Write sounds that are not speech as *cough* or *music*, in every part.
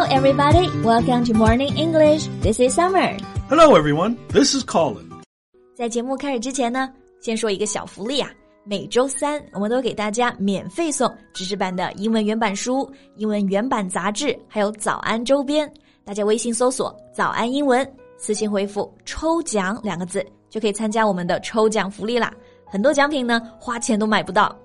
Hello, everybody. Welcome to Morning English. This is Summer. Hello, everyone. This is Colin. 在节目开始之前呢，先说一个小福利啊。每周三，我们都给大家免费送知识版的英文原版书、英文原版杂志，还有早安周边。大家微信搜索“早安英文”，私信回复“抽奖”两个字，就可以参加我们的抽奖福利啦。很多奖品呢，花钱都买不到。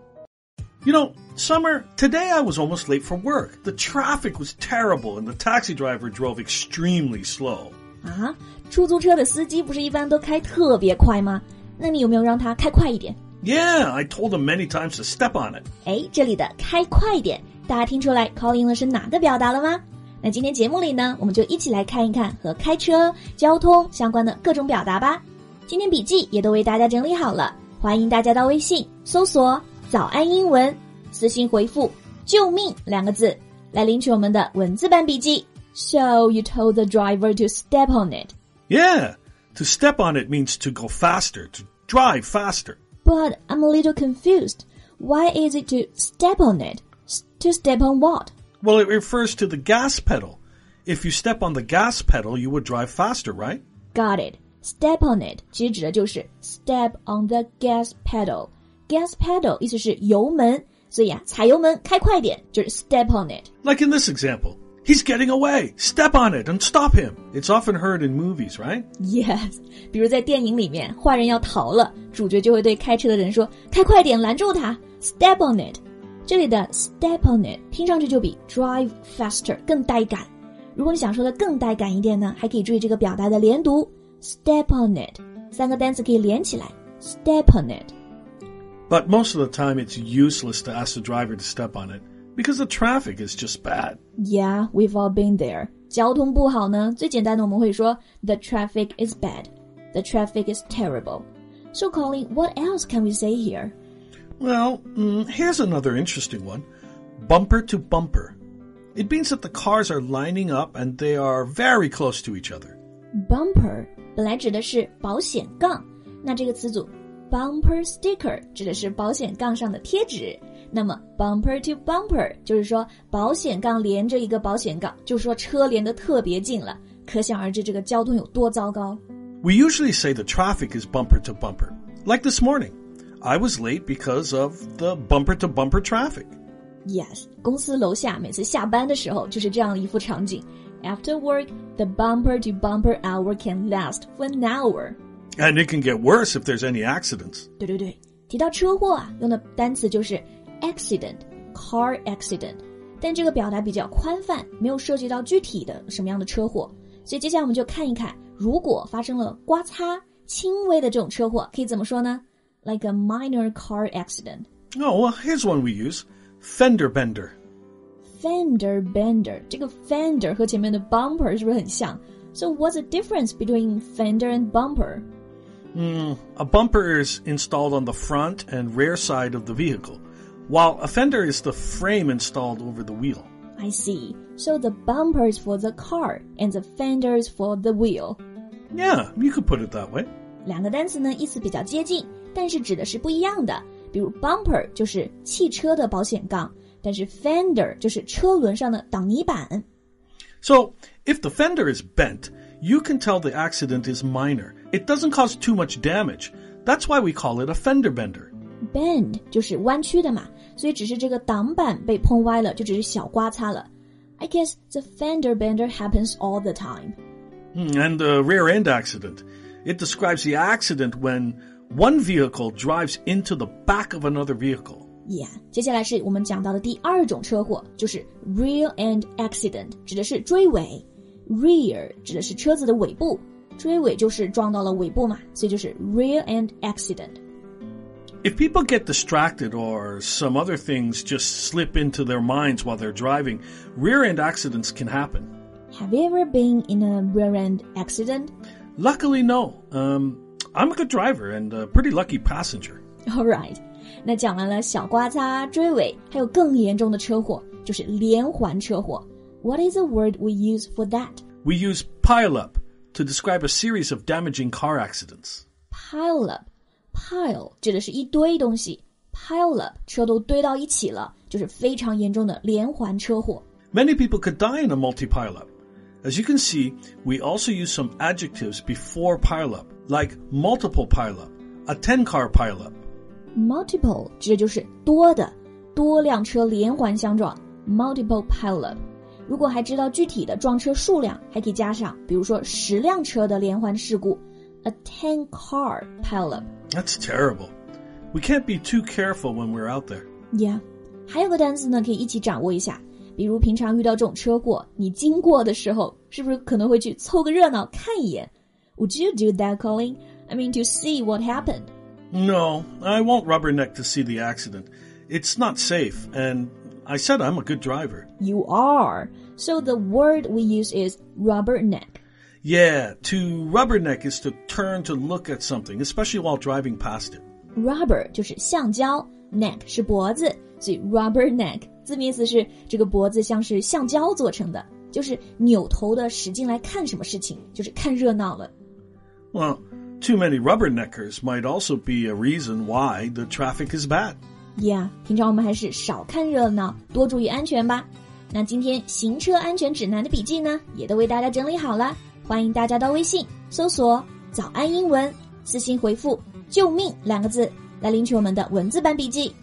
You know, Summer, today I was almost late for work. The traffic was terrible and the taxi driver drove extremely slow. 啊，出租车的司机不是一般都开特别快吗？那你有没有让他开快一点？Yeah, I told him many times to step on it. 哎，这里的开快一点，大家听出来 call 用的是哪个表达了吗？那今天节目里呢，我们就一起来看一看和开车、交通相关的各种表达吧。今天笔记也都为大家整理好了，欢迎大家到微信搜索“早安英文”，私信回复“救命”两个字来领取我们的文字版笔记。So you told the driver to step on it. Yeah, to step on it means to go faster, to drive faster. But I'm a little confused. Why is it to step on it? To step on what? Well, it refers to the gas pedal. If you step on the gas pedal, you would drive faster, right? Got it. Step on it 其实指的就是 step on the gas pedal. Gas pedal 意思是油门，所以啊，踩油门开快点就是 step on it. Like in this example. He's getting away. Step on it and stop him. It's often heard in movies, right? Yes，*laughs* 比如在电影里面，坏人要逃了，主角就会对开车的人说：“开快点，拦住他，step on it。”这里的 step on it 听上去就比 drive faster 更带感。如果你想说的更带感一点呢，还可以注意这个表达的连读，step on it，三个单词可以连起来，step on it。 But most of the time, it's useless to ask the driver to step on it because the traffic is just bad. Yeah, we've all been there. 交通不好呢，最简单的我们会说 the traffic is bad. The traffic is terrible. So, Colin, what else can we say here? Well, mm, here's another interesting one bumper to bumper. It means that the cars are lining up and they are very close to each other. Bumper 本来指的是保险杠，那这个词组 bumper sticker 指的是保险杠上的贴纸。那么 bumper to bumper 就是说保险杠连着一个保险杠，就是说车连得特别近了。可想而知这个交通有多糟糕。 We usually say the traffic is bumper to bumper. Like this morning, I was late because of the bumper to bumper traffic. Yes，公司楼下每次下班的时候就是这样一副场景。After work, the bumper to bumper hour can last for an hour. And it can get worse if there's any accidents. 对对对，提到车祸啊，用的单词就是 accident，car accident，但这个表达比较宽泛，没有涉及到具体的什么样的车祸。所以接下来我们就看一看，如果发生了刮擦、轻微的这种车祸，可以怎么说呢？Like a minor car accident. Oh, well, here's one we use fender bender. Fender bender，这个 fender 和前面的 bumper 是不是很像？So what's the difference between fender and bumper? A bumper is installed on the front and rear side of the vehicle, while a fender is the frame installed over the wheel. I see. So the bumper is for the car and the fender is for the wheel. Yeah, you could put it that way. 两个单词呢意思比较接近，但是指的是不一样的。比如 bumper 就是汽车的保险杠，但是 fender 就是车轮上的挡泥板。 So, if the fender is bent, you can tell the accident is minor. It doesn't cause too much damage. That's why we call it a fender bender. bend 就是弯曲的嘛，所以只是这个挡板被碰歪了，就只是小刮擦了。I guess the fender bender happens all the time. Hmm, And the rear end accident. It describes the accident when one vehicle drives into the back of another vehicle. Yeah，接下来是我们讲到的第二种车祸，就是 rear end accident，指的是追尾。rear 指的是车子的尾部， 追尾就是撞到了尾部嘛，所以就是 rear end accident。 If people get distracted or some other things just slip into their minds while they're driving, rear end accidents can happen. Have you ever been in a rear end accident? Luckily, no. Um, I'm a good driver and a pretty lucky passenger. *laughs* All right，那讲完了小刮擦、追尾，还有更严重的车祸，就是连环车祸。What is the word we use for that? We use pile up to describe a series of damaging car accidents. Pile up. Pile 指的是一堆东西，pile up 车都堆到一起了，就是非常严重的连环车祸。 Many people could die in a multi-pileup. As you can see, we also use some adjectives before pileup, like multiple pileup, a 10-car pileup. Multiple 指的就是多的，多辆车连环相撞，multiple pileup。 如果还知道具体的撞车数量，还可以加上，比如说十辆车的连环事故，a ten car pileup。 That's terrible. We can't be too careful when we're out there. Yeah，还有个单词呢，可以一起掌握一下。比如平常遇到这种车祸，你经过的时候，是不是可能会去凑个热闹看一眼？Would you do that, Colin? I mean, to see what happened. No, I won't rubberneck to see the accident. It's not safe, and I said I'm a good driver. You are. So the word we use is rubberneck. Yeah, to rubberneck is to turn to look at something, especially while driving past it. Rubber 就是橡胶，neck 是脖子，所以 rubberneck 字面意思是这个脖子像是橡胶做成的，就是扭头的使劲来看什么事情，就是看热闹了。 Well, too many rubberneckers might also be a reason why the traffic is bad. Yeah，平常我们还是少看热闹，多注意安全吧。那今天行车安全指南的笔记呢，也都为大家整理好了，欢迎大家到微信搜索“早安英文”，私信回复“救命”两个字来领取我们的文字版笔记。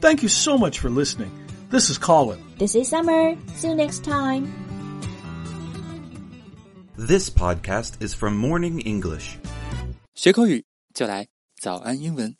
Thank you so much for listening. This is Colin. This is Summer. See you next time. This podcast is from Morning English. 学口语就来早安英文。